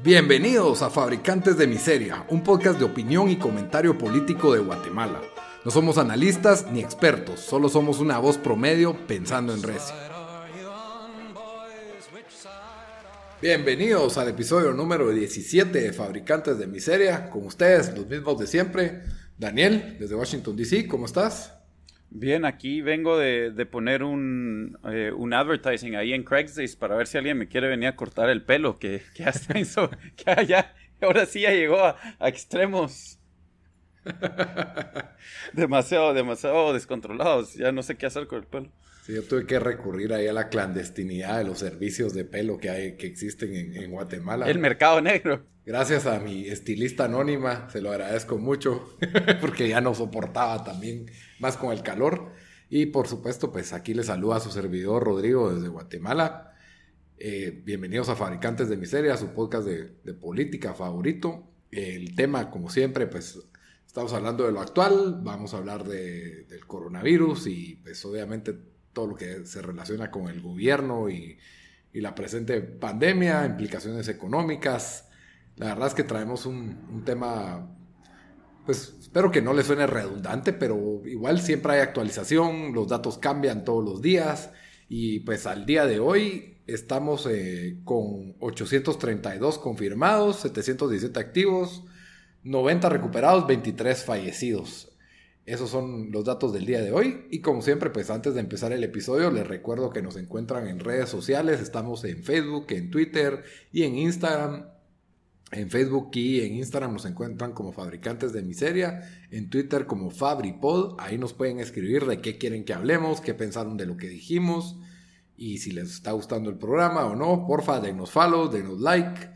Bienvenidos a Fabricantes de Miseria, un podcast de opinión y comentario político de Guatemala. No somos analistas ni expertos, solo somos una voz promedio pensando en recio. Bienvenidos al episodio número 17 de Fabricantes de Miseria. Con ustedes, los mismos de siempre. Daniel, desde Washington, D.C., ¿cómo estás? Bien, aquí vengo de, poner un, eh, un, advertising ahí en Craigslist para ver si alguien me quiere venir a cortar el pelo, que, que, hasta hizo, que ya, ahora sí ya llegó a, extremos demasiado, demasiado descontrolados. Ya no sé qué hacer con el pelo. Sí, yo tuve que recurrir ahí a la clandestinidad de los servicios de pelo que, hay, que existen en, en Guatemala. El mercado negro. Gracias a mi estilista anónima, se lo agradezco mucho, porque ya no soportaba también más con el calor. Y por supuesto, pues aquí le saluda a su servidor Rodrigo desde Guatemala. Eh, bienvenidos a Fabricantes de Miseria, su podcast de, política favorito. El tema, como siempre, pues estamos hablando de lo actual, vamos a hablar de, del coronavirus y pues obviamente todo lo que se relaciona con el gobierno y, y la presente pandemia, implicaciones económicas, la verdad es que traemos un, tema, pues espero que no le suene redundante, pero igual siempre hay actualización, los datos cambian todos los días y pues al día de hoy estamos eh, con 832 confirmados, 717 activos, 90 recuperados, 23 fallecidos. Esos son los datos del día de hoy. Y como siempre, pues antes de empezar el episodio, les recuerdo que nos encuentran en redes sociales. Estamos en Facebook, en Twitter y en Instagram en Facebook y en Instagram nos encuentran como Fabricantes de Miseria, en Twitter como FabriPod, ahí nos pueden escribir de qué quieren que hablemos, qué pensaron de lo que dijimos y si les está gustando el programa o no, porfa, denos follow, denos like,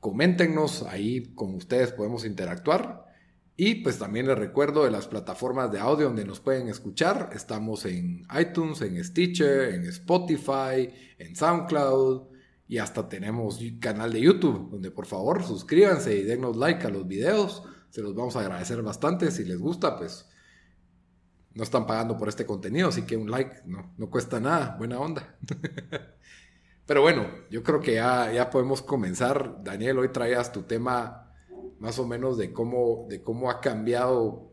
coméntenos, ahí con ustedes podemos interactuar. Y pues también les recuerdo de las plataformas de audio donde nos pueden escuchar. Estamos en iTunes, en Stitcher, en Spotify, en SoundCloud, y hasta tenemos canal de YouTube, donde por favor suscríbanse y denos like a los videos. Se los vamos a agradecer bastante. Si les gusta, pues no están pagando por este contenido, así que un like no, no cuesta nada. Buena onda. Pero bueno, yo creo que ya, ya podemos comenzar. Daniel, hoy traías tu tema más o menos de cómo, de cómo ha cambiado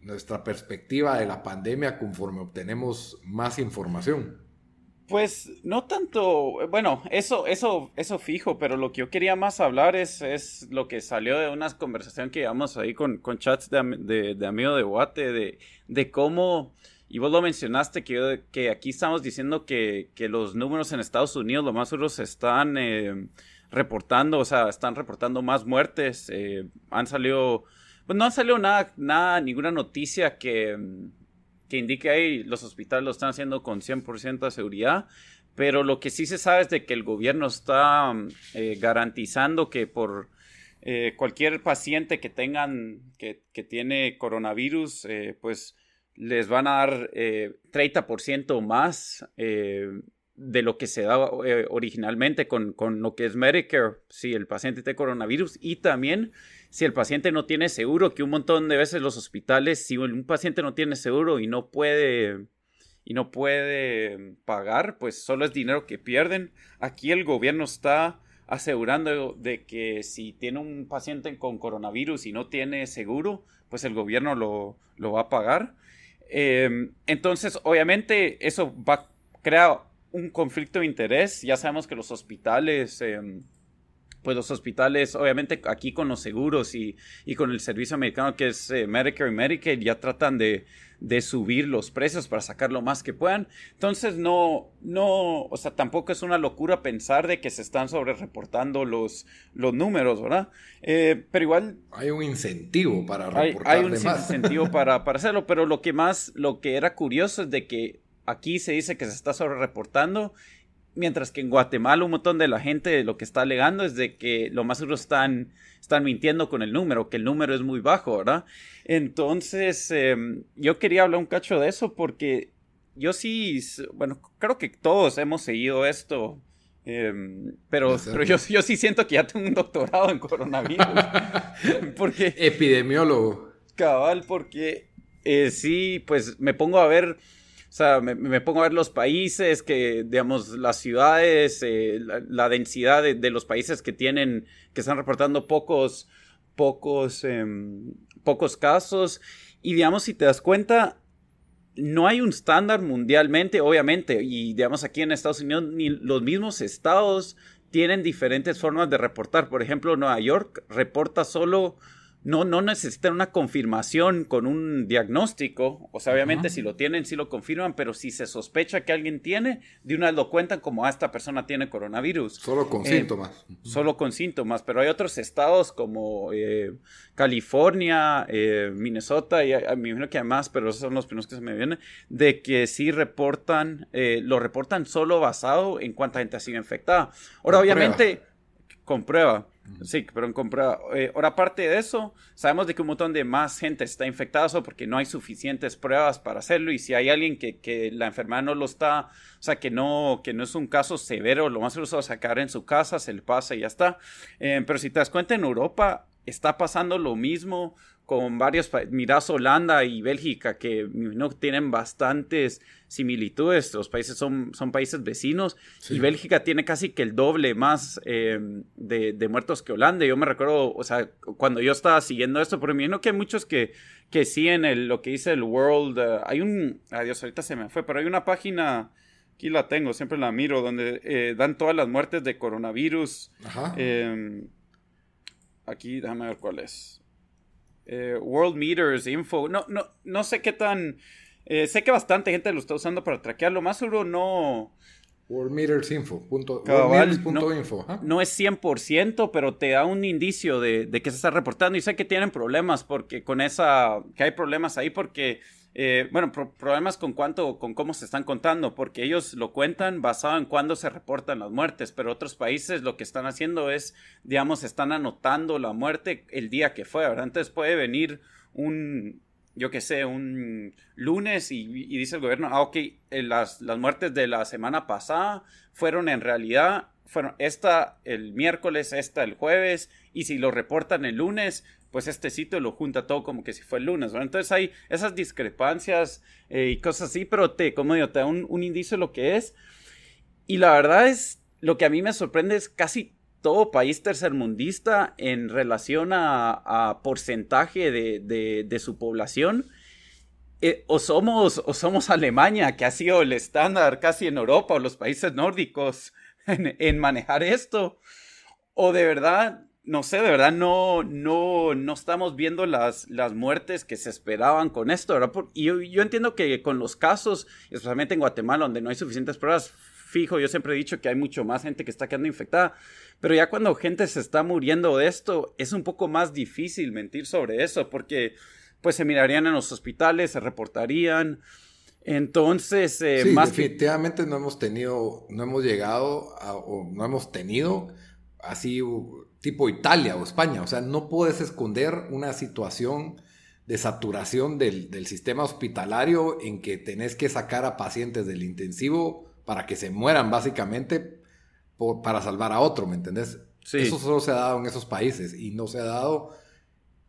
nuestra perspectiva de la pandemia conforme obtenemos más información. Pues no tanto, bueno, eso, eso, eso fijo, pero lo que yo quería más hablar es, es lo que salió de una conversación que llevamos ahí con, con chats de, de, de amigo de Guate, de, de cómo, y vos lo mencionaste, que, que aquí estamos diciendo que, que, los números en Estados Unidos, lo más seguros, están eh, reportando, o sea, están reportando más muertes, eh, han salido, pues no han salido nada, nada, ninguna noticia que que indique ahí los hospitales lo están haciendo con 100% de seguridad, pero lo que sí se sabe es de que el gobierno está eh, garantizando que por eh, cualquier paciente que tengan, que, tiene coronavirus, pues les van a dar 30% más de lo que se daba originalmente con, con, lo que es Medicare, si el paciente tiene coronavirus, y también si el paciente no tiene seguro, que un montón de veces los hospitales, si un paciente no tiene seguro y no puede y no puede pagar, pues solo es dinero que pierden. Aquí el gobierno está asegurando de que si tiene un paciente con coronavirus y no tiene seguro, pues el gobierno lo, lo va a pagar. Em, entonces, obviamente, eso va a crear un conflicto de interés. Ya sabemos que los hospitales em, pues los hospitales, obviamente aquí con los seguros y, con el servicio americano que es eh, Medicare y Medicaid, ya tratan de, subir los precios para sacar lo más que puedan. Entonces no, no, o sea, tampoco es una locura pensar de que se están sobre reportando los, los números, ¿verdad? Eh, pero igual... Hay un incentivo para reportar Hay, un incentivo para, para hacerlo, pero lo que más, lo que era curioso es de que aquí se dice que se está sobre reportando Mientras que en Guatemala un montón de la gente lo que está alegando es de que lo más seguro están, están mintiendo con el número, que el número es muy bajo, ¿verdad? Entonces, em, yo quería hablar un cacho de eso porque yo sí, bueno, creo que todos hemos seguido esto, em, pero, pero yo, yo sí siento que ya tengo un doctorado en coronavirus. porque... Epidemiólogo. Cabal, porque eh, sí, pues me pongo a ver sea, me, pongo a ver los países, que, digamos, las ciudades, eh, la, densidad de, los países que tienen, que están reportando pocos, pocos, em, pocos casos. Y digamos, si te das cuenta, no hay un estándar mundialmente, obviamente, y digamos aquí en Estados Unidos ni los mismos estados tienen diferentes formas de reportar. Por ejemplo, Nueva York reporta solo no, no necesitan una confirmación con un diagnóstico. O sea, obviamente si lo tienen, sí lo confirman, pero si se sospecha que alguien tiene, de una vez lo cuentan como, ah, esta persona tiene coronavirus. Solo con eh, síntomas. Solo con síntomas, pero hay otros estados como eh, California, eh, Minnesota, y a, me imagino que además, pero esos son los primeros que se me vienen, de que sí reportan, lo reportan solo basado en cuánta gente ha sido infectada. Ahora, obviamente, comprueba. Sí, pero en compra. Eh, ahora, aparte de eso, sabemos de que un montón de más gente está infectada porque no hay suficientes pruebas para hacerlo. Y si hay alguien que, que, la enfermedad no lo está, o sea, que no, que no es un caso severo, lo más seguro es sacar en su casa, se le pasa y ya está. Eh, pero si te das cuenta, en Europa está pasando lo mismo con varios países, mirás Holanda y Bélgica, que no tienen bastantes similitudes, los países son, son países vecinos, y Bélgica tiene casi que el doble más eh, de, muertos que Holanda. Yo me recuerdo, o sea, cuando yo estaba siguiendo esto, pero me imagino que hay muchos que, que siguen el, lo que dice el World, eh, hay un, adiós, ahorita se me fue, pero hay una página aquí la tengo, siempre la miro, donde eh, dan todas las muertes de coronavirus. Em, aquí, déjame ver cuál es. Eh, World Meters Info. No, no, no sé qué tan. Eh, sé que bastante gente lo está usando para traquearlo. Más seguro no. World Meters Info. Punto, no, info, no, es 100%, pero te da un indicio de, de, que se está reportando. Y sé que tienen problemas porque con esa. que hay problemas ahí porque eh, bueno, problemas con cuánto, con cómo se están contando, porque ellos lo cuentan basado en cuándo se reportan las muertes, pero otros países lo que están haciendo es, digamos, están anotando la muerte el día que fue, ¿verdad? Entonces puede venir un, yo qué sé, un lunes y, dice el gobierno, ah, ok, eh, las, las muertes de la semana pasada fueron en realidad, fueron esta el miércoles, esta el jueves, y si lo reportan el lunes, pues este sitio lo junta todo como que si fue el lunes, Entonces hay esas discrepancias eh, y cosas así, pero te, como digo, te da un, indicio de lo que es. Y la verdad es, lo que a mí me sorprende es casi todo país tercermundista en relación a, porcentaje de, su población. Eh, o, somos, o somos Alemania, que ha sido el estándar casi en Europa, o los países nórdicos en, manejar esto. O de verdad no sé, de verdad no, no, no estamos viendo las, las muertes que se esperaban con esto, ¿verdad? y yo, entiendo que con los casos, especialmente en Guatemala, donde no hay suficientes pruebas, fijo, yo siempre he dicho que hay mucho más gente que está quedando infectada, pero ya cuando gente se está muriendo de esto, es un poco más difícil mentir sobre eso, porque pues se mirarían en los hospitales, se reportarían. Entonces, eh, más definitivamente no hemos tenido, no hemos llegado a, o no hemos tenido así tipo Italia o España. O sea, no puedes esconder una situación de saturación del, sistema hospitalario en que tenés que sacar a pacientes del intensivo para que se mueran básicamente para salvar a otro, ¿me entendés? Eso solo se ha dado en esos países y no se ha dado,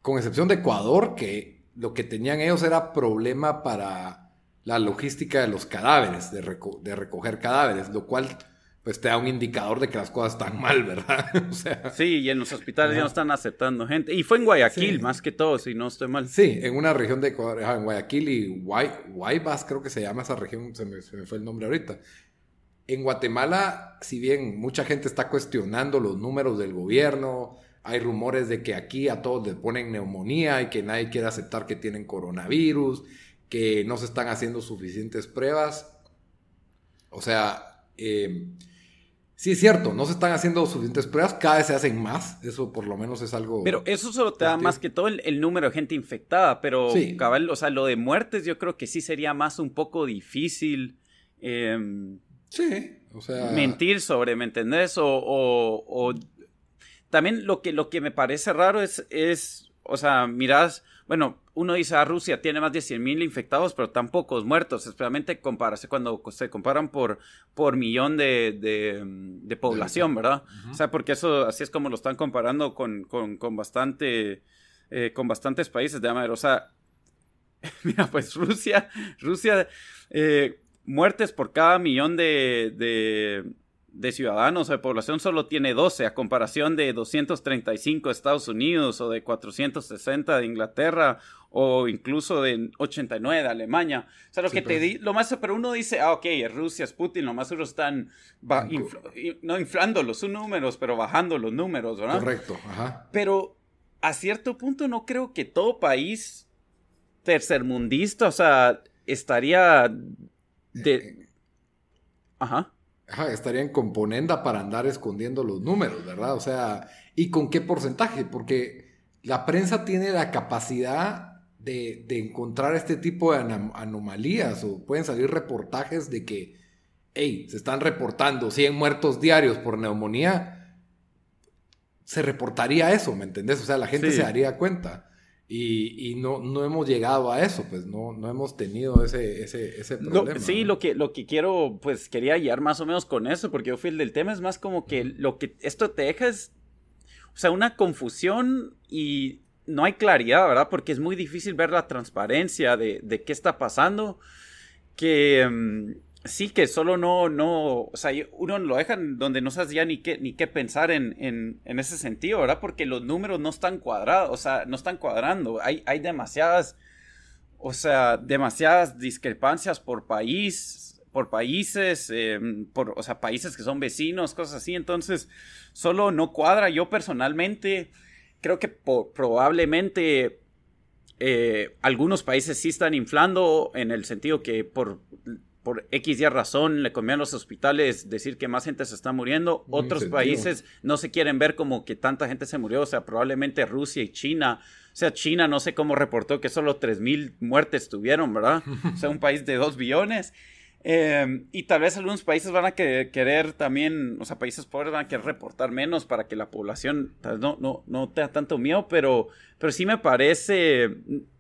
con excepción de Ecuador, que lo que tenían ellos era problema para la logística de los cadáveres, de, de recoger cadáveres, lo cual pues te da un indicador de que las cosas están mal, ¿verdad? o sea, sí, y en los hospitales ya no están aceptando gente. Y fue en Guayaquil, más que todo, si no estoy mal. Sí, en una región de Ecuador, en Guayaquil y Guaybas, creo que se llama esa región, se me, fue el nombre ahorita. En Guatemala, si bien mucha gente está cuestionando los números del gobierno, hay rumores de que aquí a todos les ponen neumonía y que nadie quiere aceptar que tienen coronavirus, que no se están haciendo suficientes pruebas. O sea, eh, Sí, es cierto, no se están haciendo suficientes pruebas, cada vez se hacen más, eso por lo menos es algo... Pero eso solo te da más que todo el, número de gente infectada, pero cabal, o sea, lo de muertes yo creo que sí sería más un poco difícil. Em, sí, o sea... Mentir sobre, ¿me entendés? O, o, también lo que, lo que me parece raro es, es o sea, mirás bueno, uno dice, ah, Rusia tiene más de 100.000 infectados, pero tan pocos muertos, especialmente compararse cuando se comparan por, por millón de, de, población, ¿verdad? O sea, porque eso así es como lo están comparando con, con, con bastante, eh, con bastantes países de América. O sea, mira, pues Rusia, Rusia, eh, muertes por cada millón de, de, ciudadanos o de población solo tiene 12, a comparación de 235 de Estados Unidos o de 460 de Inglaterra o incluso de 89 de Alemania. O sea, lo que te pues. lo más, pero uno dice, ah, ok, es Rusia, es Putin, lo más seguro están no inflando los números, pero bajando los números, ¿verdad? Correcto, ajá. Pero a cierto punto no creo que todo país tercermundista, o sea, estaría de... Eh, ajá. Ajá, estaría en componenda para andar escondiendo los números, ¿verdad? O sea, ¿y con qué porcentaje? Porque la prensa tiene la capacidad de, encontrar este tipo de anomalías o pueden salir reportajes de que, hey, se están reportando 100 muertos diarios por neumonía, se reportaría eso, ¿me entendés? O sea, la gente se daría cuenta. Y, no, no hemos llegado a eso, pues no, no hemos tenido ese, ese, problema. sí, lo que, lo que quiero, pues quería guiar más o menos con eso, porque yo fui el del tema, es más como que lo que esto te deja es, o sea, una confusión y no hay claridad, ¿verdad? Porque es muy difícil ver la transparencia de, de qué está pasando. Que mm, sí, que solo no, no, o sea, uno lo dejan donde no sabes ya ni qué, ni qué pensar en, en, en, ese sentido, ¿verdad? Porque los números no están cuadrados, o sea, no están cuadrando. Hay, hay demasiadas, o sea, demasiadas discrepancias por país, por países, em, por, o sea, países que son vecinos, cosas así. Entonces, solo no cuadra. Yo personalmente creo que probablemente eh, algunos países sí están inflando en el sentido que por, por X y razón le conviene a los hospitales decir que más gente se está muriendo. Otros países no se quieren ver como que tanta gente se murió. O sea, probablemente Rusia y China. O sea, China no sé cómo reportó que solo 3.000 muertes tuvieron, ¿verdad? O sea, un país de 2 billones. Em, y tal vez algunos países van a querer también, o sea, países pobres van a querer reportar menos para que la población no, no, no tenga tanto miedo, pero, pero sí me parece,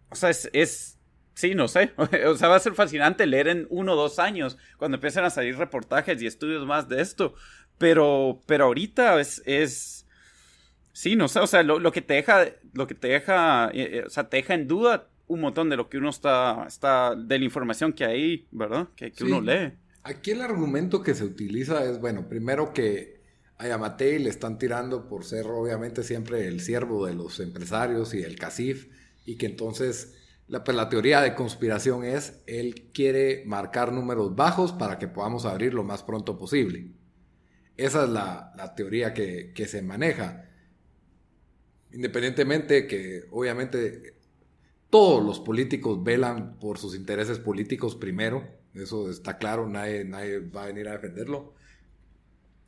o sea, es, es, sí, no sé, o sea, va a ser fascinante leer en uno o dos años cuando empiecen a salir reportajes y estudios más de esto, pero, pero ahorita es, es sí, no sé, o sea, lo, lo que te deja, lo que te deja, eh, eh, o sea, te deja en duda un montón de lo que uno está, está de la información que hay, ¿verdad? Que, que uno lee. Aquí el argumento que se utiliza es, bueno, primero que a Yamatei le están tirando por ser obviamente siempre el siervo de los empresarios y el CACIF, y que entonces la, pues, la teoría de conspiración es, él quiere marcar números bajos para que podamos abrir lo más pronto posible. Esa es la, la teoría que, que se maneja. Independientemente que obviamente todos los políticos velan por sus intereses políticos primero, eso está claro, nadie, nadie va a venir a defenderlo.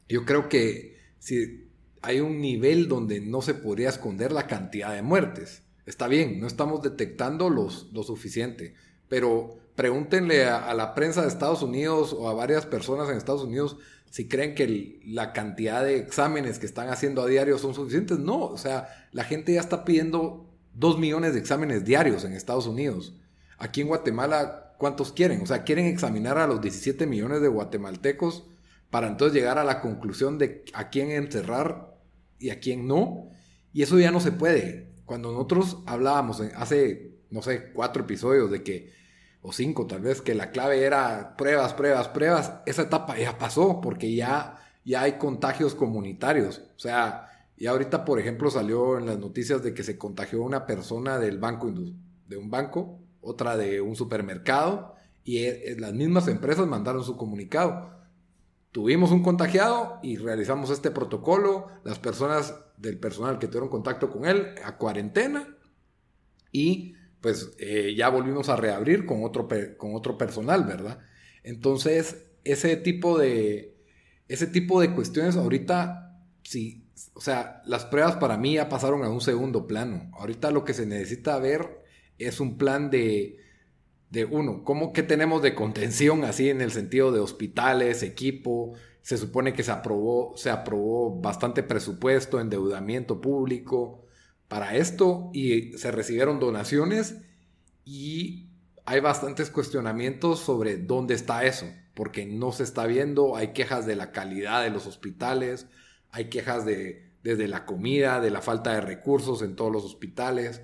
Yo creo que si hay un nivel donde no se podría esconder la cantidad de muertes. Está bien, no estamos detectando los, lo suficiente, pero pregúntenle a, la prensa de Estados Unidos o a varias personas en Estados Unidos si creen que la cantidad de exámenes que están haciendo a diario son suficientes. No, o sea, la gente ya está pidiendo Dos millones de exámenes diarios en Estados Unidos. Aquí en Guatemala, ¿cuántos quieren? O sea, quieren examinar a los 17 millones de guatemaltecos para entonces llegar a la conclusión de a quién encerrar y a quién no. Y eso ya no se puede. Cuando nosotros hablábamos hace, no sé, cuatro episodios de que, o cinco tal vez, que la clave era pruebas, pruebas, pruebas, esa etapa ya pasó porque ya, ya hay contagios comunitarios. O sea, y ahorita, por ejemplo, salió en las noticias de que se contagió una persona del banco, de un banco, otra de un supermercado, y e, e, las mismas empresas mandaron su comunicado. Tuvimos un contagiado y realizamos este protocolo, las personas del personal que tuvieron contacto con él a cuarentena y pues eh, ya volvimos a reabrir con otro, con otro personal, ¿verdad? Entonces, ese tipo de, ese tipo de cuestiones ahorita, sí o sea, las pruebas para mí ya pasaron a un segundo plano. Ahorita lo que se necesita ver es un plan de, de uno, ¿cómo que tenemos de contención así en el sentido de hospitales, equipo? Se supone que se aprobó, se aprobó bastante presupuesto, endeudamiento público para esto y se recibieron donaciones y hay bastantes cuestionamientos sobre dónde está eso, porque no se está viendo, hay quejas de la calidad de los hospitales, hay quejas de, desde la comida, de la falta de recursos en todos los hospitales.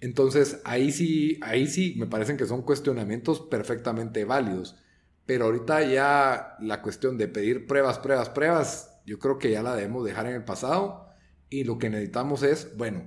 Entonces, ahí sí, ahí sí me parecen que son cuestionamientos perfectamente válidos. Pero ahorita ya la cuestión de pedir pruebas, pruebas, pruebas, yo creo que ya la debemos dejar en el pasado. Y lo que necesitamos es, bueno,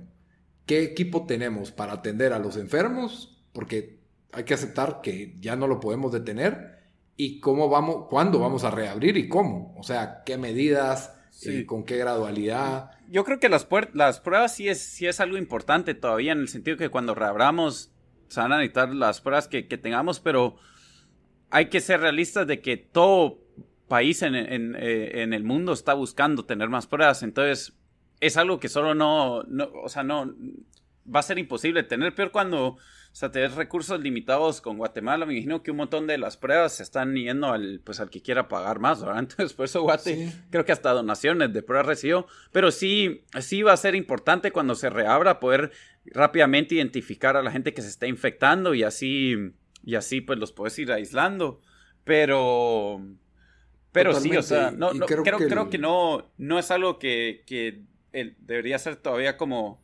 ¿qué equipo tenemos para atender a los enfermos? Porque hay que aceptar que ya no lo podemos detener. Y cómo vamos, cuándo vamos a reabrir y cómo. O sea, qué medidas, eh, con qué gradualidad. Yo creo que las, las pruebas sí es, sí es algo importante todavía, en el sentido que cuando reabramos se van a necesitar las pruebas que, que tengamos, pero hay que ser realistas de que todo país en, en, eh, en, el mundo está buscando tener más pruebas. Entonces, es algo que solo no, no, o sea, no, va a ser imposible tener. Peor cuando, sea, tener recursos limitados con Guatemala, me imagino que un montón de las pruebas se están yendo al, pues, al que quiera pagar más, ¿verdad? Entonces, por eso Guate, creo que hasta donaciones de pruebas recibió. Pero sí, sí va a ser importante cuando se reabra poder rápidamente identificar a la gente que se está infectando y así y así pues los puedes ir aislando. Pero, pero sí, o sea, no, creo, que creo, que no, no es algo que, que debería ser todavía como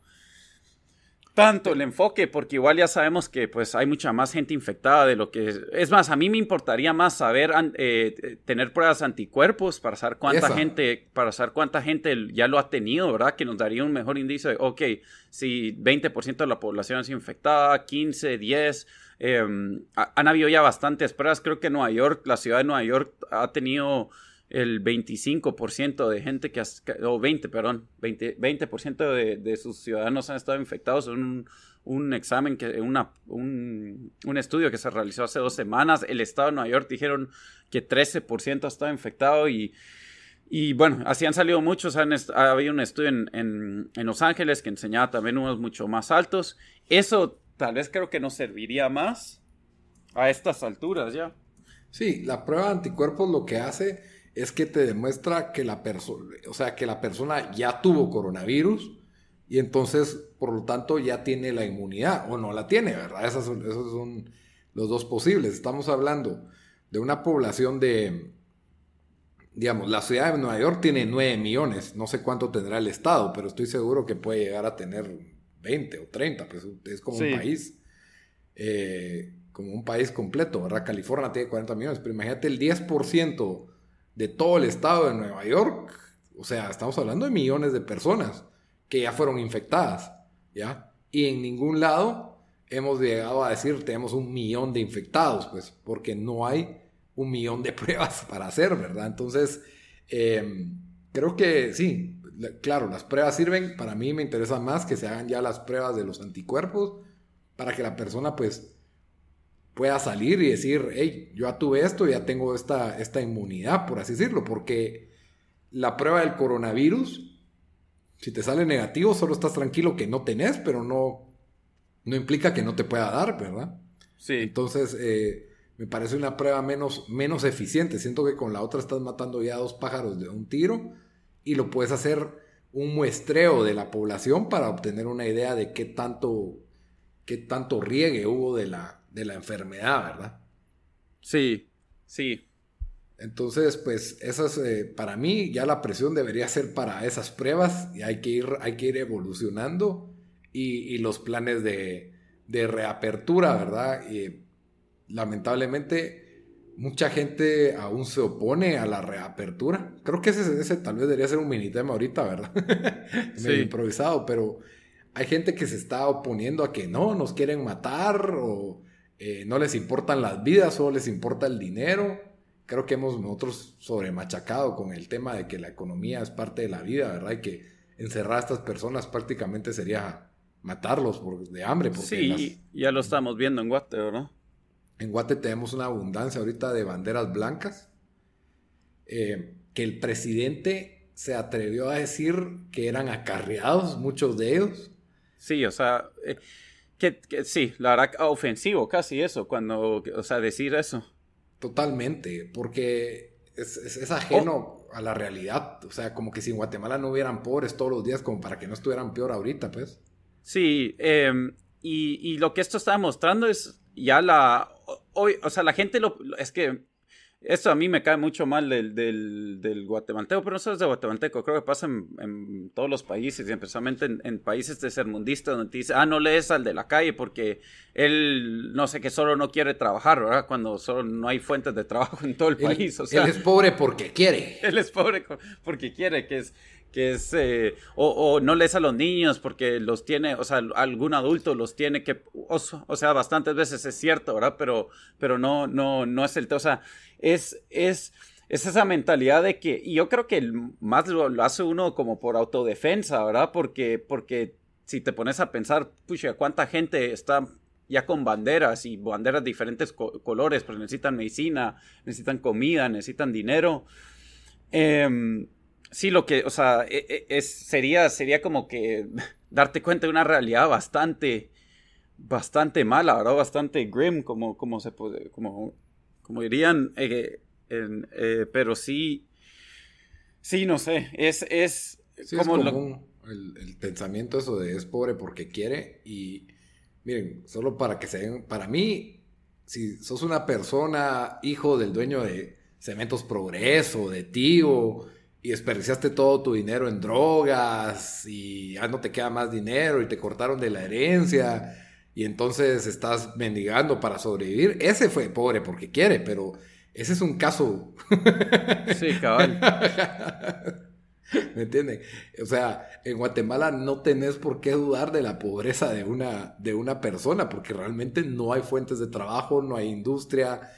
tanto el enfoque, porque igual ya sabemos que pues hay mucha más gente infectada de lo que es. Es más, a mí me importaría más saber, eh, tener pruebas anticuerpos para saber cuánta gente, para saber cuánta gente ya lo ha tenido, ¿verdad? Que nos daría un mejor indicio de, ok, si 20% de la población es infectada, 15, 10, Em, han habido ya bastantes pruebas. Creo que Nueva York, la ciudad de Nueva York, ha tenido el 25% de gente que, o 20, perdón, 20%, 20 de, de, sus ciudadanos han estado infectados en un, un examen, que, una, un, un, estudio que se realizó hace dos semanas. El estado de Nueva York dijeron que 13% ha estado infectado y, y bueno, así han salido muchos. Han ha habido un estudio en, en, en Los Ángeles que enseñaba también unos mucho más altos. Eso tal vez creo que nos serviría más a estas alturas ya. Sí, la prueba de anticuerpos lo que hace es que te demuestra que la persona, o sea, que la persona ya tuvo coronavirus y entonces, por lo tanto, ya tiene la inmunidad o no la tiene, ¿verdad? Esos son, esos son los dos posibles. Estamos hablando de una población de, digamos, la ciudad de Nueva York tiene 9 millones, no sé cuánto tendrá el estado, pero estoy seguro que puede llegar a tener 20 o 30, pues es como un país, eh, como un país completo, ¿verdad? California tiene 40 millones, pero imagínate el 10% de todo el estado de Nueva York, o sea, estamos hablando de millones de personas que ya fueron infectadas, ¿ya? Y en ningún lado hemos llegado a decir tenemos un millón de infectados, pues, porque no hay un millón de pruebas para hacer, ¿verdad? Entonces, eh, creo que sí, claro, las pruebas sirven, para mí me interesa más que se hagan ya las pruebas de los anticuerpos para que la persona pues pueda salir y decir, hey, yo ya tuve esto, ya tengo esta, esta inmunidad, por así decirlo, porque la prueba del coronavirus, si te sale negativo, solo estás tranquilo que no tenés, pero no, no implica que no te pueda dar, ¿verdad? Sí. Entonces, eh, me parece una prueba menos, menos eficiente. Siento que con la otra estás matando ya dos pájaros de un tiro y lo puedes hacer un muestreo de la población para obtener una idea de qué tanto, qué tanto riegue hubo de la, de la enfermedad, ¿verdad? Sí, sí. Entonces, pues, esas, eh, para mí, ya la presión debería ser para esas pruebas y hay que ir, hay que ir evolucionando y, los planes de, de reapertura, ¿verdad? Y lamentablemente, mucha gente aún se opone a la reapertura. Creo que ese, ese tal vez debería ser un mini tema ahorita, ¿verdad? Medio improvisado, pero hay gente que se está oponiendo a que no, nos quieren matar o eh, no les importan las vidas, solo les importa el dinero. Creo que hemos nosotros sobremachacado con el tema de que la economía es parte de la vida, ¿verdad? Y que encerrar a estas personas prácticamente sería matarlos por, de hambre. Sí, ya lo estamos viendo en Guate, ¿no? En Guate tenemos una abundancia ahorita de banderas blancas. Eh, que el presidente se atrevió a decir que eran acarreados, muchos de ellos. Sí, o sea, eh, que, sí, la verdad, ofensivo casi eso, cuando, o sea, decir eso. Totalmente, porque es, ajeno a la realidad. O sea, como que si en Guatemala no hubieran pobres todos los días, como para que no estuvieran peor ahorita, pues. Sí, em, y, y, lo que esto está demostrando es ya la... Hoy, o sea, la gente lo... Es que Eso a mí me cae mucho mal del, del, del guatemalteco, pero no solo es de guatemalteco, creo que pasa en, en todos los países, y especialmente en, en, países tercermundistas, donde te dice, ah, no lees al de la calle porque él, no sé, que solo no quiere trabajar, ¿verdad? Cuando solo no hay fuentes de trabajo en todo el país. O sea, él es pobre porque quiere. Él es pobre porque quiere, que es que es, eh, o, no lees a los niños porque los tiene, o sea, algún adulto los tiene que, o, sea, bastantes veces es cierto, ¿verdad? Pero, pero no, no, no es el, o sea, es, es, es esa mentalidad de que, y yo creo que más lo, hace uno como por autodefensa, ¿verdad? Porque, porque si te pones a pensar, pucha, ¿cuánta gente está ya con banderas y banderas de diferentes colores, pues necesitan medicina, necesitan comida, necesitan dinero? Eh, sí, lo que, o sea, e, e, es, sería, sería como que darte cuenta de una realidad bastante, bastante mala, ¿verdad? Bastante grim, como, como se puede, como, como dirían, eh, eh, pero sí, sí, no sé, es, es, como el, el, pensamiento eso de es pobre porque quiere y miren, solo para que se den, para mí, si sos una persona, hijo del dueño de Cementos Progreso, de tío, y desperdiciaste todo tu dinero en drogas y ya no te queda más dinero y te cortaron de la herencia y entonces estás mendigando para sobrevivir. Ese fue pobre porque quiere, pero ese es un caso. Sí, cabal. ¿Me entienden? O sea, en Guatemala no tenés por qué dudar de la pobreza de una, de una persona, porque realmente no hay fuentes de trabajo, no hay industria,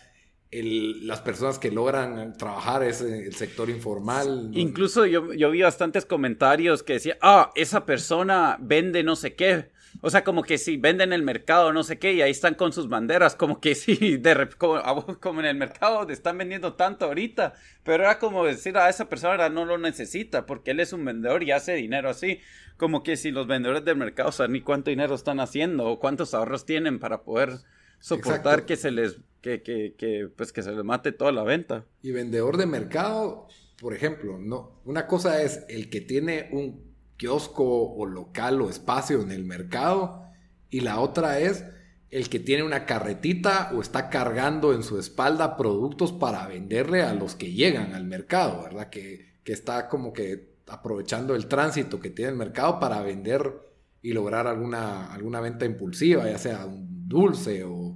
las personas que logran trabajar es el sector informal. Incluso yo, yo, vi bastantes comentarios que decían, ah, esa persona vende no sé qué. O sea, como que si venden en el mercado no sé qué y ahí están con sus banderas, como que sí, de, como, como, en el mercado están vendiendo tanto ahorita, pero era como decir a ah, esa persona no lo necesita porque él es un vendedor y hace dinero así, como que si los vendedores del mercado saben ni cuánto dinero están haciendo o cuántos ahorros tienen para poder soportar que se les que, que, que, pues que se les mate toda la venta. Y vendedor de mercado, por ejemplo, no, una cosa es el que tiene un kiosco o local o espacio en el mercado y la otra es el que tiene una carretita o está cargando en su espalda productos para venderle a los que llegan al mercado, ¿verdad? Que, que está como que aprovechando el tránsito que tiene el mercado para vender y lograr alguna, alguna venta impulsiva, ya sea un dulce o,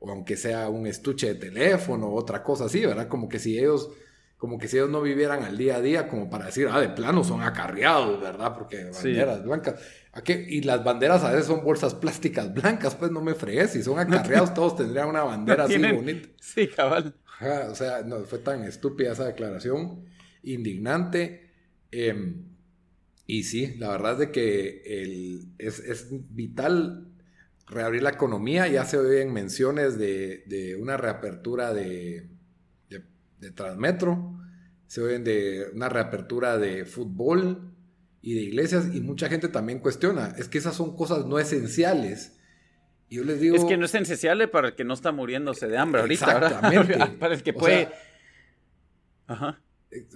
o aunque sea un estuche de teléfono o otra cosa así, ¿verdad? Como que si ellos como que si ellos no vivieran al día a día como para decir, ah, de plano son acarreados, ¿verdad? Porque banderas blancas. ¿A qué? Y las banderas a veces son bolsas plásticas blancas, pues no me fregues, si son acarreados todos tendrían una bandera así bonita. Sí, cabal. o sea, no, fue tan estúpida esa declaración, indignante. Em, y sí, la verdad es de que el, es, es vital reabrir la economía. Ya se oyen menciones de, una reapertura de, de, Transmetro, se oyen de una reapertura de fútbol y de iglesias, y mucha gente también cuestiona, es que esas son cosas no esenciales. Y yo les digo... Es que no es esencial para el que no está muriéndose de hambre ahorita, Exactamente. para el que puede... Ajá.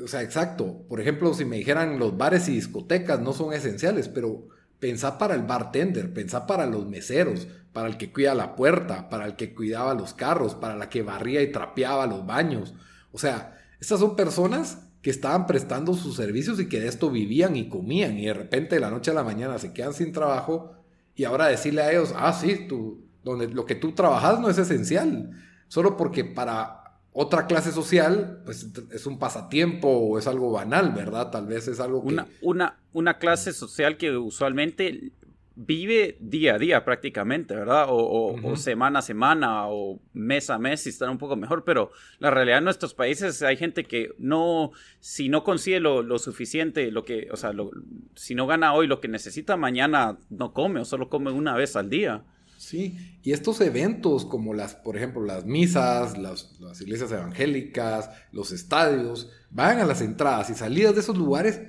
O sea, exacto. Por ejemplo, si me dijeran los bares y discotecas no son esenciales, pero Pensá para el bartender, pensá para los meseros, para el que cuida la puerta, para el que cuidaba los carros, para la que barría y trapeaba los baños. O sea, estas son personas que estaban prestando sus servicios y que de esto vivían y comían y de repente de la noche a la mañana se quedan sin trabajo y ahora decirle a ellos, ah, sí, tú, donde lo que tú trabajas no es esencial, solo porque para otra clase social, pues es un pasatiempo o es algo banal, ¿verdad? Tal vez es algo que... Una, una, una clase social que usualmente vive día a día prácticamente, ¿verdad? O, semana a semana o mes a mes si están un poco mejor, pero la realidad en nuestros países hay gente que no, si no consigue lo, suficiente, lo que, o sea, si no gana hoy lo que necesita, mañana no come o solo come una vez al día. Sí, y estos eventos como las, por ejemplo, las misas, las, iglesias evangélicas, los estadios, van a las entradas y salidas de esos lugares,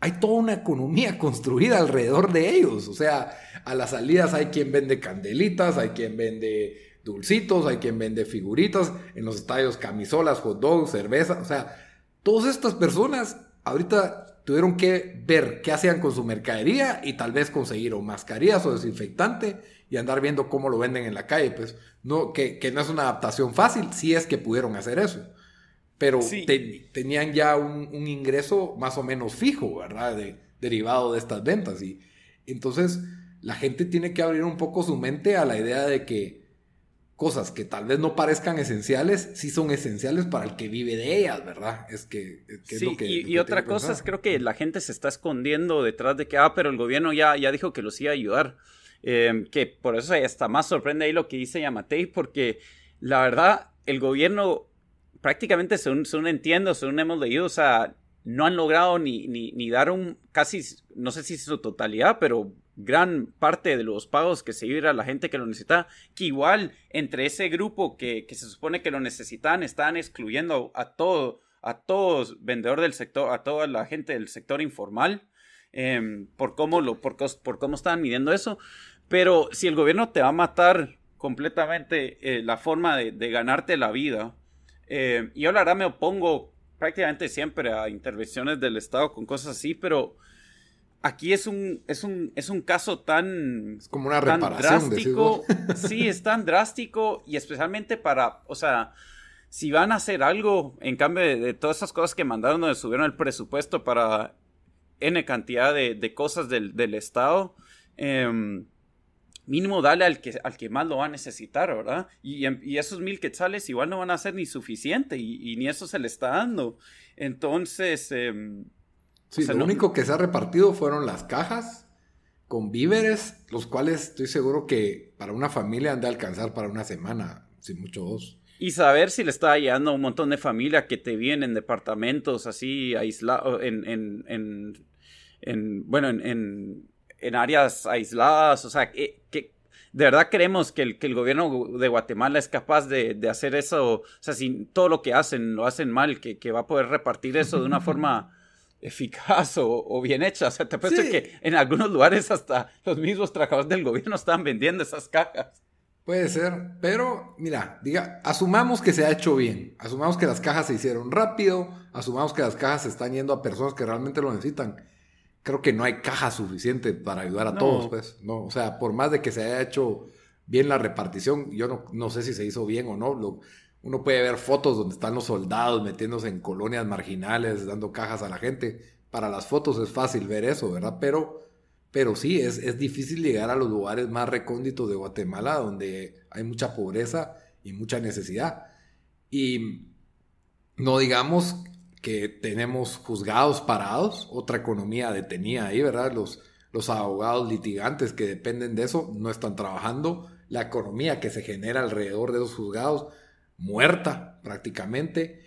hay toda una economía construida alrededor de ellos. O sea, a las salidas hay quien vende candelitas, hay quien vende dulcitos, hay quien vende figuritas, en los estadios camisolas, hot dogs, cerveza, o sea, todas estas personas ahorita tuvieron que ver qué hacían con su mercadería y tal vez conseguir mascarillas o desinfectante y andar viendo cómo lo venden en la calle, pues no, que, no es una adaptación fácil, si es que pudieron hacer eso. pero tenían ya un, ingreso más o menos fijo, ¿verdad? derivado de estas ventas. Y entonces la gente tiene que abrir un poco su mente a la idea de que cosas que tal vez no parezcan esenciales, sí son esenciales para el que vive de ellas, ¿verdad? Es que... Es lo que y, otra cosa es creo que la gente se está escondiendo detrás de que, ah, pero el gobierno ya, ya dijo que los iba a ayudar. Eh, que por eso hasta más sorprende ahí lo que dice Yamatei, porque la verdad, el gobierno prácticamente, según, según entiendo, según hemos leído, o sea, no han logrado ni, ni, ni dar un casi, no sé si su totalidad, pero gran parte de los pagos que se iba a la gente que lo necesita, que igual entre ese grupo que, se supone que lo necesitan, están excluyendo a todo, a todos vendedor del sector, a toda la gente del sector informal, em, por cómo lo, por, por cómo estaban midiendo eso. Pero si el gobierno te va a matar completamente eh, la forma de, ganarte la vida, eh, yo la verdad me opongo prácticamente siempre a intervenciones del Estado con cosas así, pero aquí es un, es un, es un caso tan. Es como una reparación. Drástico. sí, es tan drástico y especialmente para. O sea, si van a hacer algo en cambio de, todas esas cosas que mandaron donde subieron el presupuesto para N cantidad de, cosas del, Estado. Em, mínimo dale al que, al que más lo va a necesitar, ¿verdad? Y, y esos mil quetzales igual no van a ser ni suficiente y, ni eso se le está dando. Entonces, em, Sí, lo único que se ha repartido fueron las cajas con víveres, los cuales estoy seguro que para una familia han de alcanzar para una semana, sin mucho dos. Y saber si le está llegando a un montón de familia que te vienen en departamentos así aislados, en, en, en, bueno, en, áreas aisladas, o sea, que, de verdad creemos que el, que el gobierno de Guatemala es capaz de, hacer eso, o sea, si todo lo que hacen lo hacen mal, que, que va a poder repartir eso de una forma eficaz o, bien hecha. O sea, te parece que en algunos lugares hasta los mismos trabajadores del gobierno están vendiendo esas cajas. Puede ser, pero mira, diga, asumamos que se ha hecho bien, asumamos que las cajas se hicieron rápido, asumamos que las cajas se están yendo a personas que realmente lo necesitan. Creo que no hay caja suficiente para ayudar a todos, pues, no, o sea, por más de que se haya hecho bien la repartición, yo no, no sé si se hizo bien o no, lo, uno puede ver fotos donde están los soldados metiéndose en colonias marginales, dando cajas a la gente. Para las fotos es fácil ver eso, ¿verdad? Pero, pero sí, es, es difícil llegar a los lugares más recónditos de Guatemala, donde hay mucha pobreza y mucha necesidad. Y no digamos que tenemos juzgados parados, otra economía detenida ahí, ¿verdad? Los, los abogados litigantes que dependen de eso no están trabajando. La economía que se genera alrededor de esos juzgados muerta prácticamente.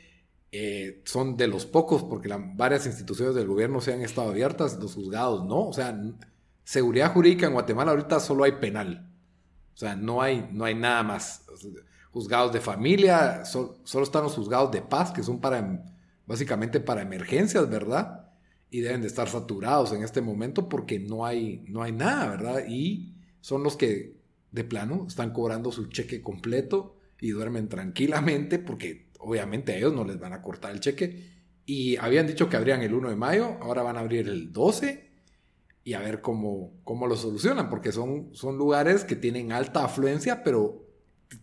Eh, son de los pocos, porque varias instituciones del gobierno se han estado abiertas, los juzgados no. O sea, seguridad jurídica en Guatemala ahorita solo hay penal. O sea, no hay, no hay nada más. Juzgados de familia, solo están los juzgados de paz, que son para, básicamente para emergencias, ¿verdad? Y deben de estar saturados en este momento porque no hay, no hay nada, ¿verdad? Y son los que de plano están cobrando su cheque completo y duermen tranquilamente porque obviamente a ellos no les van a cortar el cheque. Y habían dicho que abrían el 1 de mayo, ahora van a abrir el 12 y a ver cómo, cómo lo solucionan, porque son, son lugares que tienen alta afluencia, pero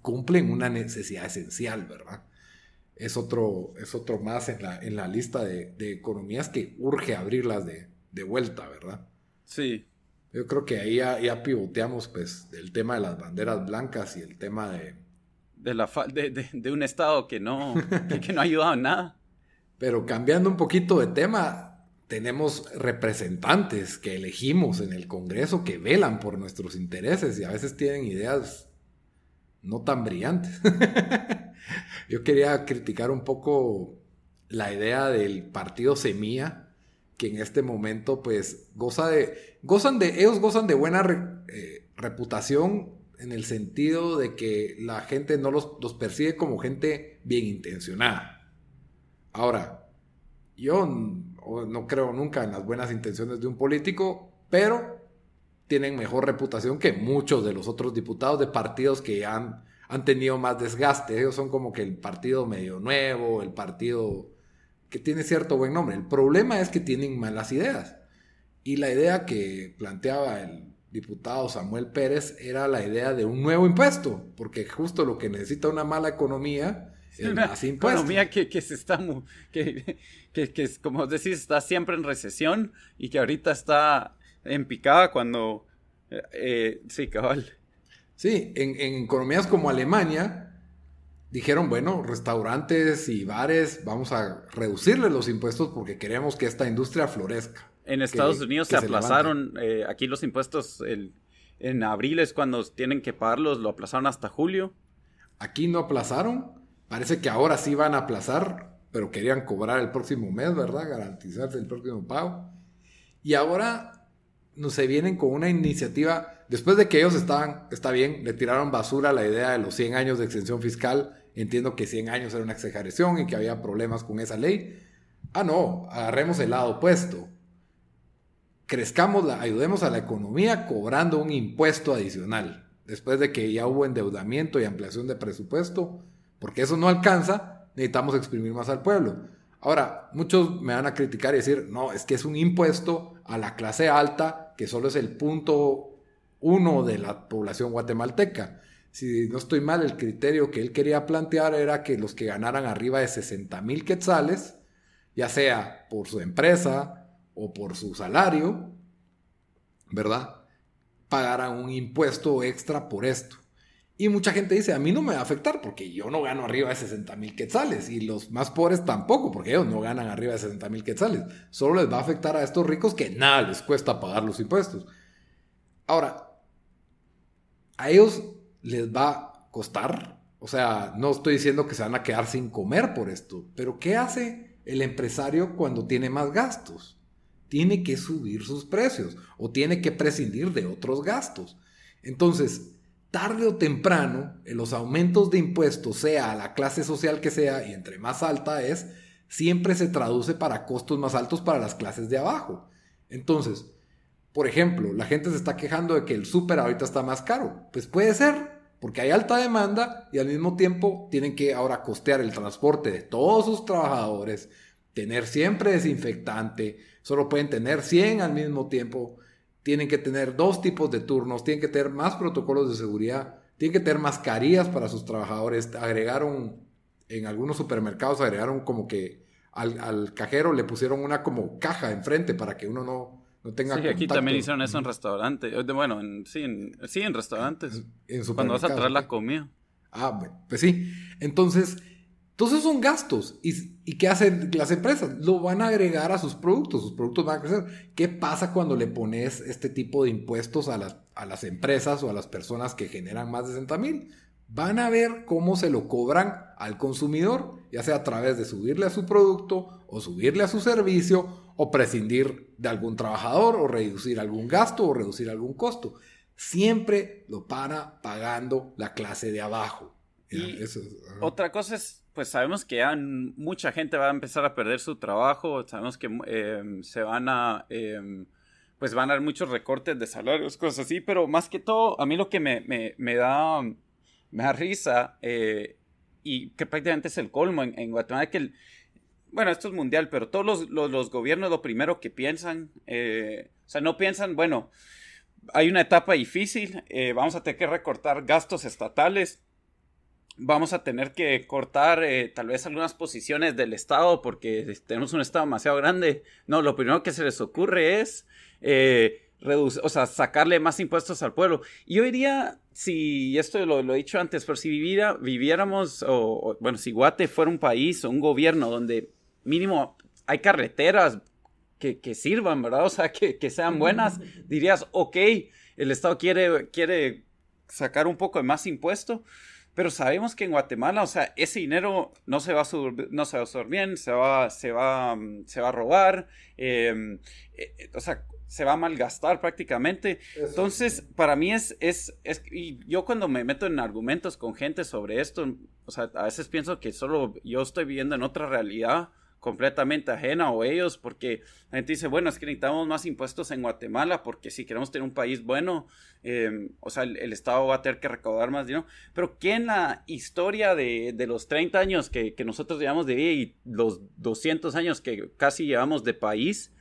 cumplen una necesidad esencial, ¿verdad? Es otro, es otro más en la, en la lista de, economías que urge abrirlas de, de, vuelta, ¿verdad? Sí. Yo creo que ahí ya, ya pivoteamos pues del tema de las banderas blancas y el tema de, de, la de, un Estado que no, que, no ha ayudado en nada. Pero cambiando un poquito de tema, tenemos representantes que elegimos en el Congreso que velan por nuestros intereses y a veces tienen ideas no tan brillantes. Yo quería criticar un poco la idea del partido Semilla, que en este momento pues goza de, gozan de, ellos gozan de buena eh, reputación en el sentido de que la gente no los, percibe como gente bien intencionada. Ahora, yo no, creo nunca en las buenas intenciones de un político, pero tienen mejor reputación que muchos de los otros diputados de partidos que han, han tenido más desgaste. Ellos son como que el partido medio nuevo, el partido que tiene cierto buen nombre. El problema es que tienen malas ideas. Y la idea que planteaba el diputado Samuel Pérez era la idea de un nuevo impuesto, porque justo lo que necesita una mala economía es más impuesto. economía que, que se está, que, que, que, como decís, está siempre en recesión y que ahorita está en picada cuando, eh, eh, sí, cabal. Sí, en, en economías como Alemania, dijeron, bueno, restaurantes y bares, vamos a reducirles los impuestos porque queremos que esta industria florezca. En Estados Unidos se aplazaron, eh, aquí los impuestos el, en abril es cuando tienen que pagarlos, lo aplazaron hasta julio. Aquí no aplazaron, parece que ahora sí van a aplazar, pero querían cobrar el próximo mes, ¿verdad? Garantizarse el próximo pago. Y ahora no se vienen con una iniciativa, después de que ellos estaban, está bien, le tiraron basura la idea de los 100 años de extensión fiscal, entiendo que 100 años era una exageración y que había problemas con esa ley. Ah, no, agarremos el lado opuesto crezcamos, ayudemos a la economía cobrando un impuesto adicional, después de que ya hubo endeudamiento y ampliación de presupuesto, porque eso no alcanza, necesitamos exprimir más al pueblo. Ahora, muchos me van a criticar y decir, no, es que es un impuesto a la clase alta, que solo es el punto uno de la población guatemalteca. Si no estoy mal, el criterio que él quería plantear era que los que ganaran arriba de 60 mil quetzales, ya sea por su empresa, o por su salario, ¿verdad? Pagaran un impuesto extra por esto. Y mucha gente dice, a mí no me va a afectar porque yo no gano arriba de 60 mil quetzales y los más pobres tampoco porque ellos no ganan arriba de 60 mil quetzales. Solo les va a afectar a estos ricos que nada les cuesta pagar los impuestos. Ahora, a ellos les va a costar, o sea, no estoy diciendo que se van a quedar sin comer por esto, pero ¿qué hace el empresario cuando tiene más gastos? tiene que subir sus precios o tiene que prescindir de otros gastos. Entonces, tarde o temprano, en los aumentos de impuestos, sea a la clase social que sea, y entre más alta es, siempre se traduce para costos más altos para las clases de abajo. Entonces, por ejemplo, la gente se está quejando de que el súper ahorita está más caro. Pues puede ser, porque hay alta demanda y al mismo tiempo tienen que ahora costear el transporte de todos sus trabajadores, tener siempre desinfectante, solo pueden tener 100 al mismo tiempo, tienen que tener dos tipos de turnos, tienen que tener más protocolos de seguridad, tienen que tener mascarillas para sus trabajadores, agregaron, en algunos supermercados agregaron como que al, cajero le pusieron una como caja enfrente para que uno no, no tenga Sí, aquí también hicieron eso en restaurantes, bueno, sí, en, sí, en restaurantes, cuando vas a traer la comida. Ah, pues sí, entonces entonces son gastos. ¿Y, qué hacen las empresas? Lo van a agregar a sus productos, sus productos van a crecer. ¿Qué pasa cuando le pones este tipo de impuestos a las, a las empresas o a las personas que generan más de 60 mil? Van a ver cómo se lo cobran al consumidor, ya sea a través de subirle a su producto o subirle a su servicio o prescindir de algún trabajador o reducir algún gasto o reducir algún costo. Siempre lo para pagando la clase de abajo. otra cosa es pues sabemos que ya mucha gente va a empezar a perder su trabajo, sabemos que em, se van a, em, pues van a haber muchos recortes de salarios, cosas así, pero más que todo, a mí lo que me, da, me da risa, eh, y que prácticamente es el colmo en, Guatemala, que bueno, esto es mundial, pero todos los, gobiernos lo primero que piensan, eh, o sea, no piensan, bueno, hay una etapa difícil, eh, vamos a tener que recortar gastos estatales, vamos a tener que cortar eh, tal vez algunas posiciones del Estado porque tenemos un Estado demasiado grande. No, lo primero que se les ocurre es eh, reducir, o sea, sacarle más impuestos al pueblo. Y yo diría, si esto lo, he dicho antes, pero si viviera, viviéramos, o, bueno, si Guate fuera un país o un gobierno donde mínimo hay carreteras que, que sirvan, ¿verdad? O sea, que, que sean buenas, dirías, ok, el Estado quiere, quiere sacar un poco de más impuesto pero sabemos que en Guatemala, o sea, ese dinero no se va a no se va a usar bien, se va, se va, mm, se va a robar, em, eh, eh, o sea, se va a malgastar prácticamente. Entonces, para mí es, es, es, y yo cuando me meto en argumentos con gente sobre esto, o sea, a veces pienso que solo yo estoy viviendo en otra realidad completamente ajena o ellos, porque la gente dice, bueno, es que necesitamos más impuestos en Guatemala, porque si queremos tener un país bueno, em, o sea, el, Estado va a tener que recaudar más dinero. Pero ¿qué en la historia de, de los 30 años que, que, nosotros llevamos de vida y los 200 años que casi llevamos de país,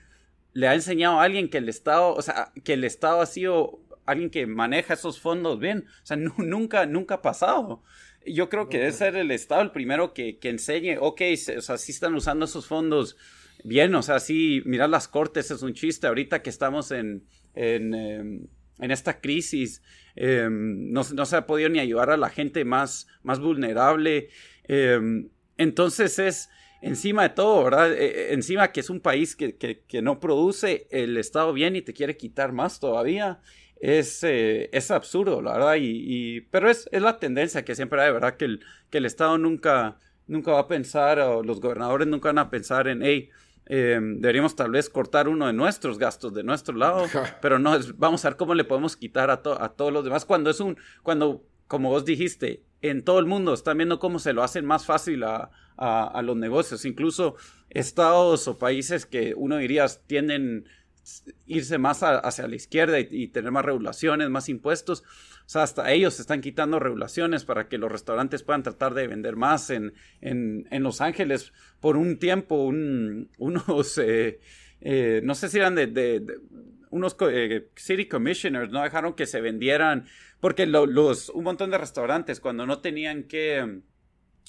le ha enseñado a alguien que el Estado, o sea, que el Estado ha sido alguien que maneja esos fondos bien? O sea, nunca, nunca ha pasado. Yo creo que debe ser el Estado el primero que, que enseñe, ok, o sea, sí están usando esos fondos bien, o sea, sí, mirar las cortes es un chiste, ahorita que estamos en, en, em, en esta crisis, em, no, no, se ha podido ni ayudar a la gente más, más vulnerable, em, entonces es encima de todo, ¿verdad? E, e, encima que es un país que, que, que, no produce el Estado bien y te quiere quitar más todavía. Es, eh, es absurdo, la verdad, y, y, pero es, es la tendencia que siempre hay, ¿verdad? Que el, que el Estado nunca, nunca va a pensar, o los gobernadores nunca van a pensar en, hey, eh, deberíamos tal vez cortar uno de nuestros gastos de nuestro lado, pero no, es, vamos a ver cómo le podemos quitar a, a todos los demás cuando es un, cuando, como vos dijiste, en todo el mundo están viendo cómo se lo hacen más fácil a, a, los negocios. Incluso estados o países que uno diría tienden irse más hacia la izquierda y, tener más regulaciones, más impuestos. O sea, hasta ellos están quitando regulaciones para que los restaurantes puedan tratar de vender más en, en, Los Ángeles. Por un tiempo, un, unos, eh, eh, no sé si eran de, unos eh, city commissioners, no dejaron que se vendieran, porque lo, los, un montón de restaurantes cuando no tenían que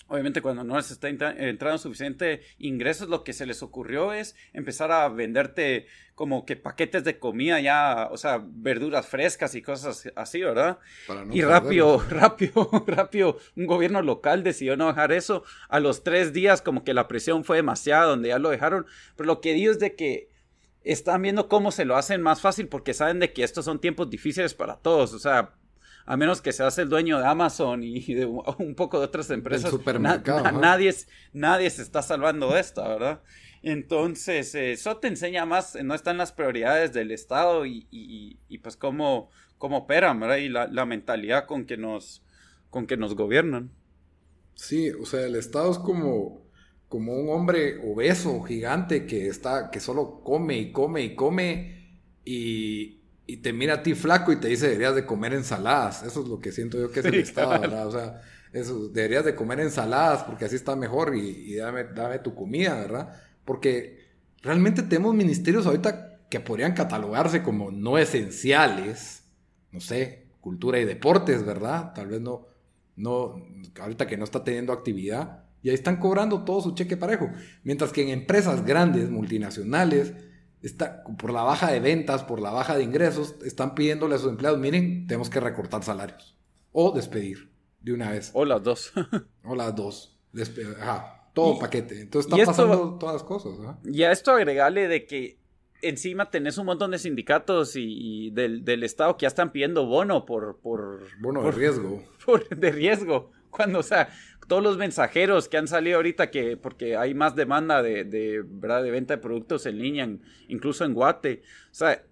Obviamente cuando no les está entrando suficiente ingresos, lo que se les ocurrió es empezar a venderte como que paquetes de comida ya, o sea, verduras frescas y cosas así, ¿verdad? y rápido, rápido, rápido, un gobierno local decidió no dejar eso. A los tres días como que la presión fue demasiada, donde ya lo dejaron. Pero lo que digo es de que están viendo cómo se lo hacen más fácil porque saben de que estos son tiempos difíciles para todos. O sea, a menos que seas el dueño de Amazon y de un poco de otras empresas, nadie, nadie se está salvando de esta, ¿verdad? Entonces, eso te enseña más, no están las prioridades del Estado y, y, pues cómo, cómo operan, ¿verdad? Y la, la, mentalidad con que nos, con que nos gobiernan. Sí, o sea, el Estado es como, como un hombre obeso, gigante, que está, que solo come y come y come y, y te mira a ti flaco y te dice deberías de comer ensaladas. Eso es lo que siento yo que es el Estado, ¿verdad? O sea, eso, deberías de comer ensaladas porque así está mejor y, dame, dame, tu comida, ¿verdad? Porque realmente tenemos ministerios ahorita que podrían catalogarse como no esenciales, no sé, cultura y deportes, ¿verdad? Tal vez no, no, ahorita que no está teniendo actividad, y ahí están cobrando todo su cheque parejo. Mientras que en empresas grandes, multinacionales, está, por la baja de ventas, por la baja de ingresos, están pidiéndole a sus empleados, miren, tenemos que recortar salarios. O despedir de una vez. O las dos. o las dos. Ajá, todo paquete. Entonces está pasando todas las cosas. Y a esto agregarle de que encima tenés un montón de sindicatos y, del, del, Estado que ya están pidiendo bono por... por bono de riesgo. Por, de riesgo. Cuando, o sea, todos los mensajeros que han salido ahorita que porque hay más demanda de, de, ¿verdad? de venta de productos en línea, incluso en Guate. O sea,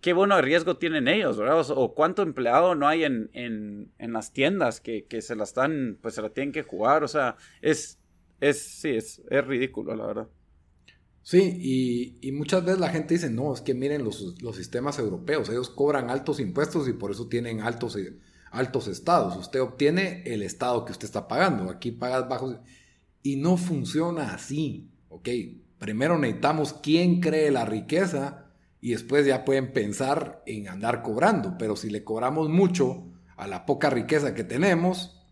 qué bueno de riesgo tienen ellos, ¿verdad? O, cuánto empleado no hay en, en, en las tiendas que, que, se la están, pues se la tienen que jugar. O sea, es, es, sí, es, es ridículo, la verdad. Sí, y, y, muchas veces la gente dice, no, es que miren los, los sistemas europeos, ellos cobran altos impuestos y por eso tienen altos altos estados. Usted obtiene el estado que usted está pagando. Aquí pagas bajos. Y no funciona así. Ok, primero necesitamos quién cree la riqueza y después ya pueden pensar en andar cobrando. Pero si le cobramos mucho a la poca riqueza que tenemos,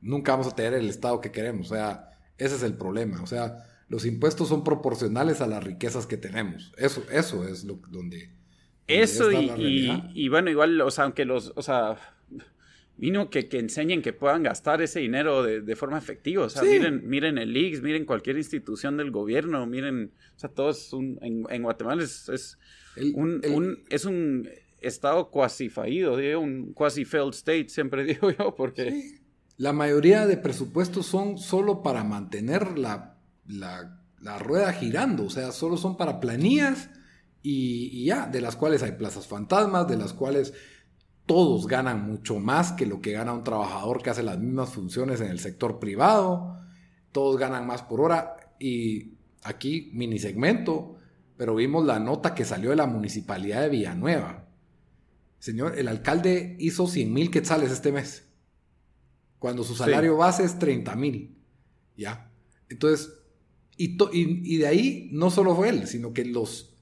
nunca vamos a tener el estado que queremos. O sea, ese es el problema. O sea, los impuestos son proporcionales a las riquezas que tenemos. Eso, eso es lo donde. Eso y, y, bueno, igual, o sea, aunque los, o sea, vino que, que enseñen que puedan gastar ese dinero de, de forma efectiva. O sea, miren, miren el IX, miren cualquier institución del gobierno, miren, o sea, todo es un, en, Guatemala es, es un, un, es un estado cuasi fallido, un quasi failed state, siempre digo yo, porque... La mayoría de presupuestos son solo para mantener la, la, la rueda girando, o sea, solo son para planillas y, y ya, de las cuales hay plazas fantasmas, de las cuales todos ganan mucho más que lo que gana un trabajador que hace las mismas funciones en el sector privado, todos ganan más por hora y aquí mini segmento, pero vimos la nota que salió de la municipalidad de Villanueva. Señor, el alcalde hizo 100 mil quetzales este mes, cuando su salario base es 30 mil. ¿Ya? Entonces, y, y de ahí no solo fue él, sino que los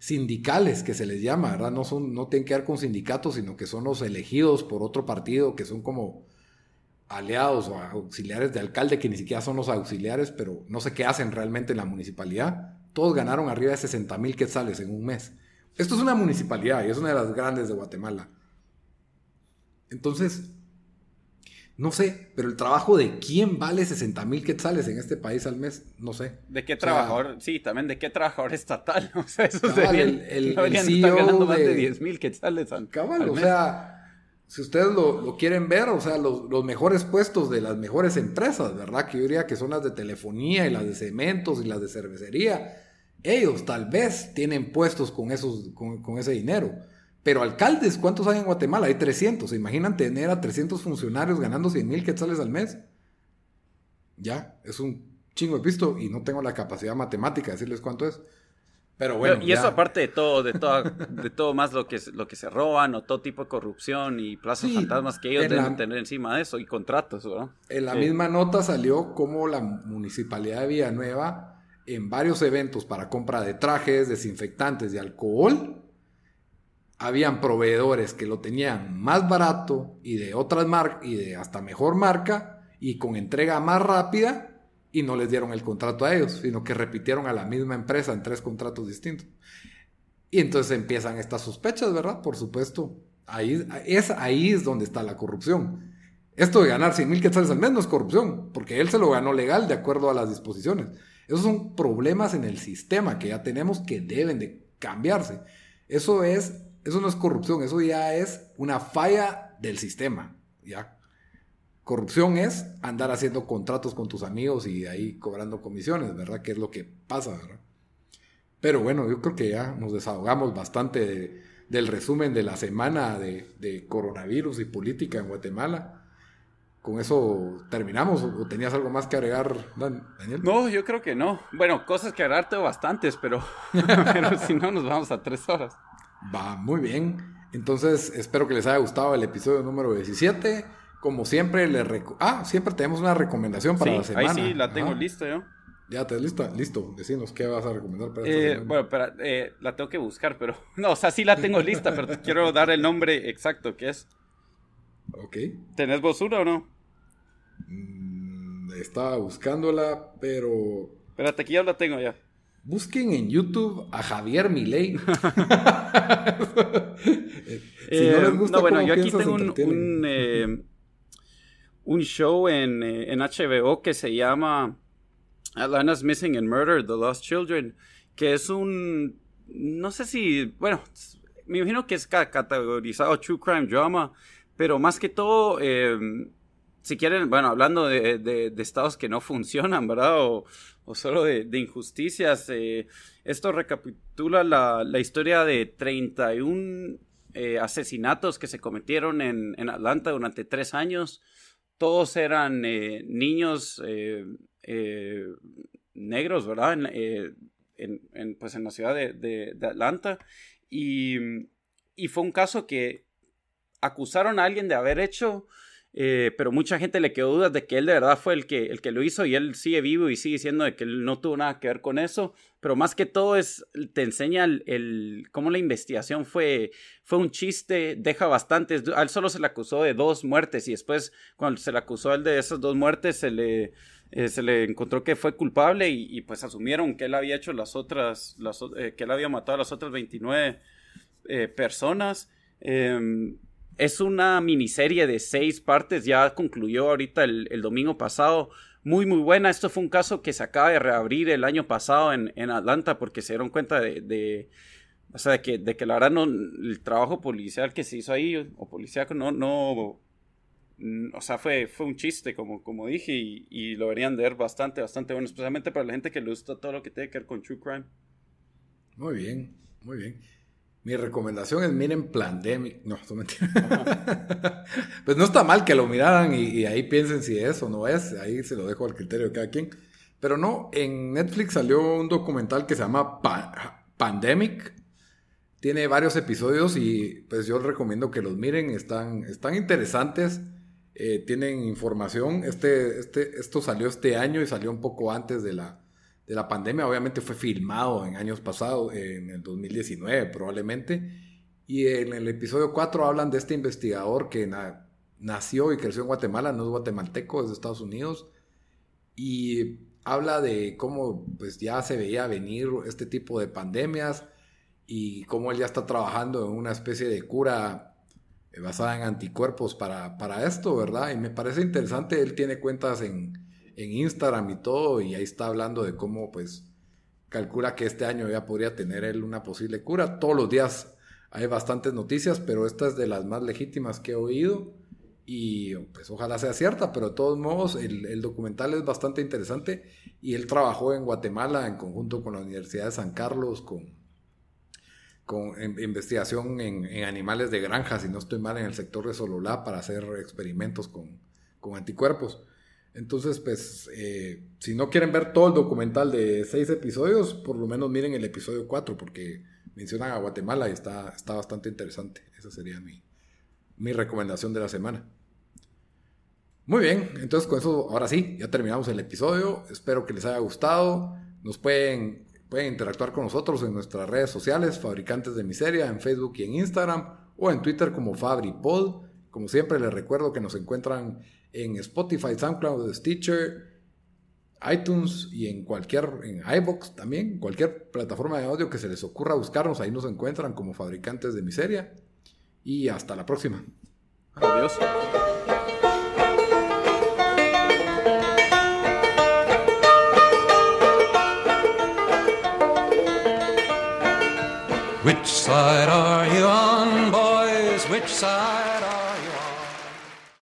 sindicales que se les llama, ¿verdad? No, son, no tienen que ver con sindicatos, sino que son los elegidos por otro partido, que son como, aliados o auxiliares de alcalde que ni siquiera son los auxiliares, pero no sé qué hacen realmente en la municipalidad. Todos ganaron arriba de 60 mil quetzales en un mes. Esto es una municipalidad y es una de las grandes de Guatemala. Entonces, no sé, pero el trabajo de quién vale 60 mil quetzales en este país al mes, no sé. ¿De qué trabajador? sí, también de qué trabajador estatal. O sea, eso cabal, el, el, el CEO ganando más de de 10 mil quetzales al, Cabal, al o sea, si ustedes lo, lo quieren ver, o sea, los, los mejores puestos de las mejores empresas, ¿verdad? Que yo diría que son las de telefonía y las de cementos y las de cervecería. Ellos tal vez tienen puestos con, esos, con, con ese dinero. Pero alcaldes, ¿cuántos hay en Guatemala? Hay 300. ¿Se imaginan tener a 300 funcionarios ganando 100 mil quetzales al mes? Ya, es un chingo de pisto y no tengo la capacidad matemática de decirles cuánto es. Pero bueno. y eso aparte de todo, de todo, de todo más lo que, lo que se roban o todo tipo de corrupción y plazas Sí, fantasmas que ellos en deben la- tener encima de eso y contratos, ¿verdad? En la Sí. misma nota salió como la municipalidad de Villanueva, en varios eventos para compra de trajes, desinfectantes y alcohol, habían proveedores que lo tenían más barato y de otras marcas y de hasta mejor marca y con entrega más rápida y no les dieron el contrato a ellos, sino que repitieron a la misma empresa en tres contratos distintos. Y entonces empiezan estas sospechas, ¿verdad? Por supuesto. Ahí es, ahí es donde está la corrupción. Esto de ganar 100 mil quetzales al mes no es corrupción, porque él se lo ganó legal de acuerdo a las disposiciones. Esos son problemas en el sistema que ya tenemos que deben de cambiarse. Eso es, eso no es corrupción, eso ya es una falla del sistema, ¿ya? Corrupción es andar haciendo contratos con tus amigos y ahí cobrando comisiones, ¿verdad? Que es lo que pasa, ¿verdad? Pero bueno, yo creo que ya nos desahogamos bastante de- del resumen de la semana de, coronavirus y política en Guatemala. Con eso terminamos. ¿O tenías algo más que agregar, Dan- Daniel? No, yo creo que no. Bueno, cosas que agregar tengo bastantes, pero si no nos vamos a tres horas. Va, muy bien. Entonces, espero que les haya gustado el episodio número 17. Como siempre, les reco- Ah, siempre tenemos una recomendación para Sí, la semana. ahí sí la tengo Ajá. lista yo. Ya te lista, listo. Decinos qué vas a recomendar para esta Eh, semana. bueno, espera, eh, la tengo que buscar, pero... No, o sea, sí la tengo lista, pero te quiero dar el nombre exacto que es. Ok. ¿Tenés vos una o no? Mm, estaba buscándola, pero Espérate, aquí ya la tengo ya. Busquen en YouTube a Javier Milei. si Eh, no les gusta bueno, cómo yo aquí tengo un, eh, un show en, eh, en HBO que se llama Atlanta's Missing and Murder, The Lost Children, que es un, no sé si, bueno, me imagino que es ca- categorizado True Crime Drama, pero más que todo, eh, si quieren, bueno, hablando de, de- estados que no funcionan, ¿verdad? O, o solo de, injusticias, eh, esto recapitula la, la historia de 31 eh, asesinatos que se cometieron en, en Atlanta durante tres años. Todos eran eh, niños eh, negros, ¿verdad? En, en- en, pues en la ciudad de, de- de Atlanta. Y, y fue un caso que acusaron a alguien de haber hecho, eh, pero mucha gente le quedó dudas de que él de verdad fue el que, el que lo hizo y él sigue vivo y sigue diciendo de que él no tuvo nada que ver con eso, pero más que todo es, te enseña el, cómo la investigación fue, fue un chiste, deja bastantes, a él solo se le acusó de dos muertes y después cuando se le acusó a él de esas dos muertes se le, eh, se le encontró que fue culpable y, pues asumieron que él había hecho las otras, las eh, que él había matado a las otras 29 eh, personas. Em, es una miniserie de seis partes, ya concluyó ahorita el, domingo pasado. Muy, muy buena. Esto fue un caso que se acaba de reabrir el año pasado en, en Atlanta porque se dieron cuenta de, de- o sea, de que, de que la verdad no, el trabajo policial que se hizo ahí, o policíaco, no, no, mm, o sea, fue, fue un chiste, como, como dije, y, y lo deberían de ver bastante, bastante bueno, especialmente para la gente que le gusta todo lo que tiene que ver con True Crime. Muy bien, muy bien. Mi recomendación es miren Plandemic. No, esto es mentira. pues no está mal que lo miraran y, y ahí piensen si es o no es. Ahí se lo dejo al criterio de cada quien. Pero no, en Netflix salió un documental que se llama Pa- Pandemic. Tiene varios episodios y pues yo les recomiendo que los miren. Están, están interesantes. eh, tienen información. Este, este, esto salió este año y salió un poco antes de la, de la pandemia. Obviamente fue filmado en años pasados, en el 2019 probablemente. Y en el episodio 4 hablan de este investigador que na- nació y creció en Guatemala, no es guatemalteco, es de Estados Unidos. Y habla de cómo pues ya se veía venir este tipo de pandemias y cómo él ya está trabajando en una especie de cura eh, basada en anticuerpos para, para esto, ¿verdad? Y me parece interesante, él tiene cuentas en, en Instagram y todo, y ahí está hablando de cómo pues calcula que este año ya podría tener él una posible cura. Todos los días hay bastantes noticias, pero esta es de las más legítimas que he oído y pues ojalá sea cierta, pero de todos modos el, documental es bastante interesante y él trabajó en Guatemala en conjunto con la Universidad de San Carlos con, con investigación en, animales de granja, si no estoy mal, en el sector de Sololá para hacer experimentos con, con anticuerpos. Entonces, pues, eh, si no quieren ver todo el documental de seis episodios, por lo menos miren el episodio 4, porque mencionan a Guatemala y está, está bastante interesante. Esa sería mi, mi recomendación de la semana. Muy bien, entonces con eso, ahora sí, ya terminamos el episodio. Espero que les haya gustado. Nos pueden, pueden interactuar con nosotros en nuestras redes sociales, Fabricantes de Miseria, en Facebook y en Instagram, o en Twitter como FabriPod. Como siempre, les recuerdo que nos encuentran en Spotify, SoundCloud, Stitcher, iTunes y en cualquier, en iBox también, cualquier plataforma de audio que se les ocurra buscarnos, ahí nos encuentran como Fabricantes de Miseria. Y hasta la próxima. Adiós. Which side are you on, boys? Which side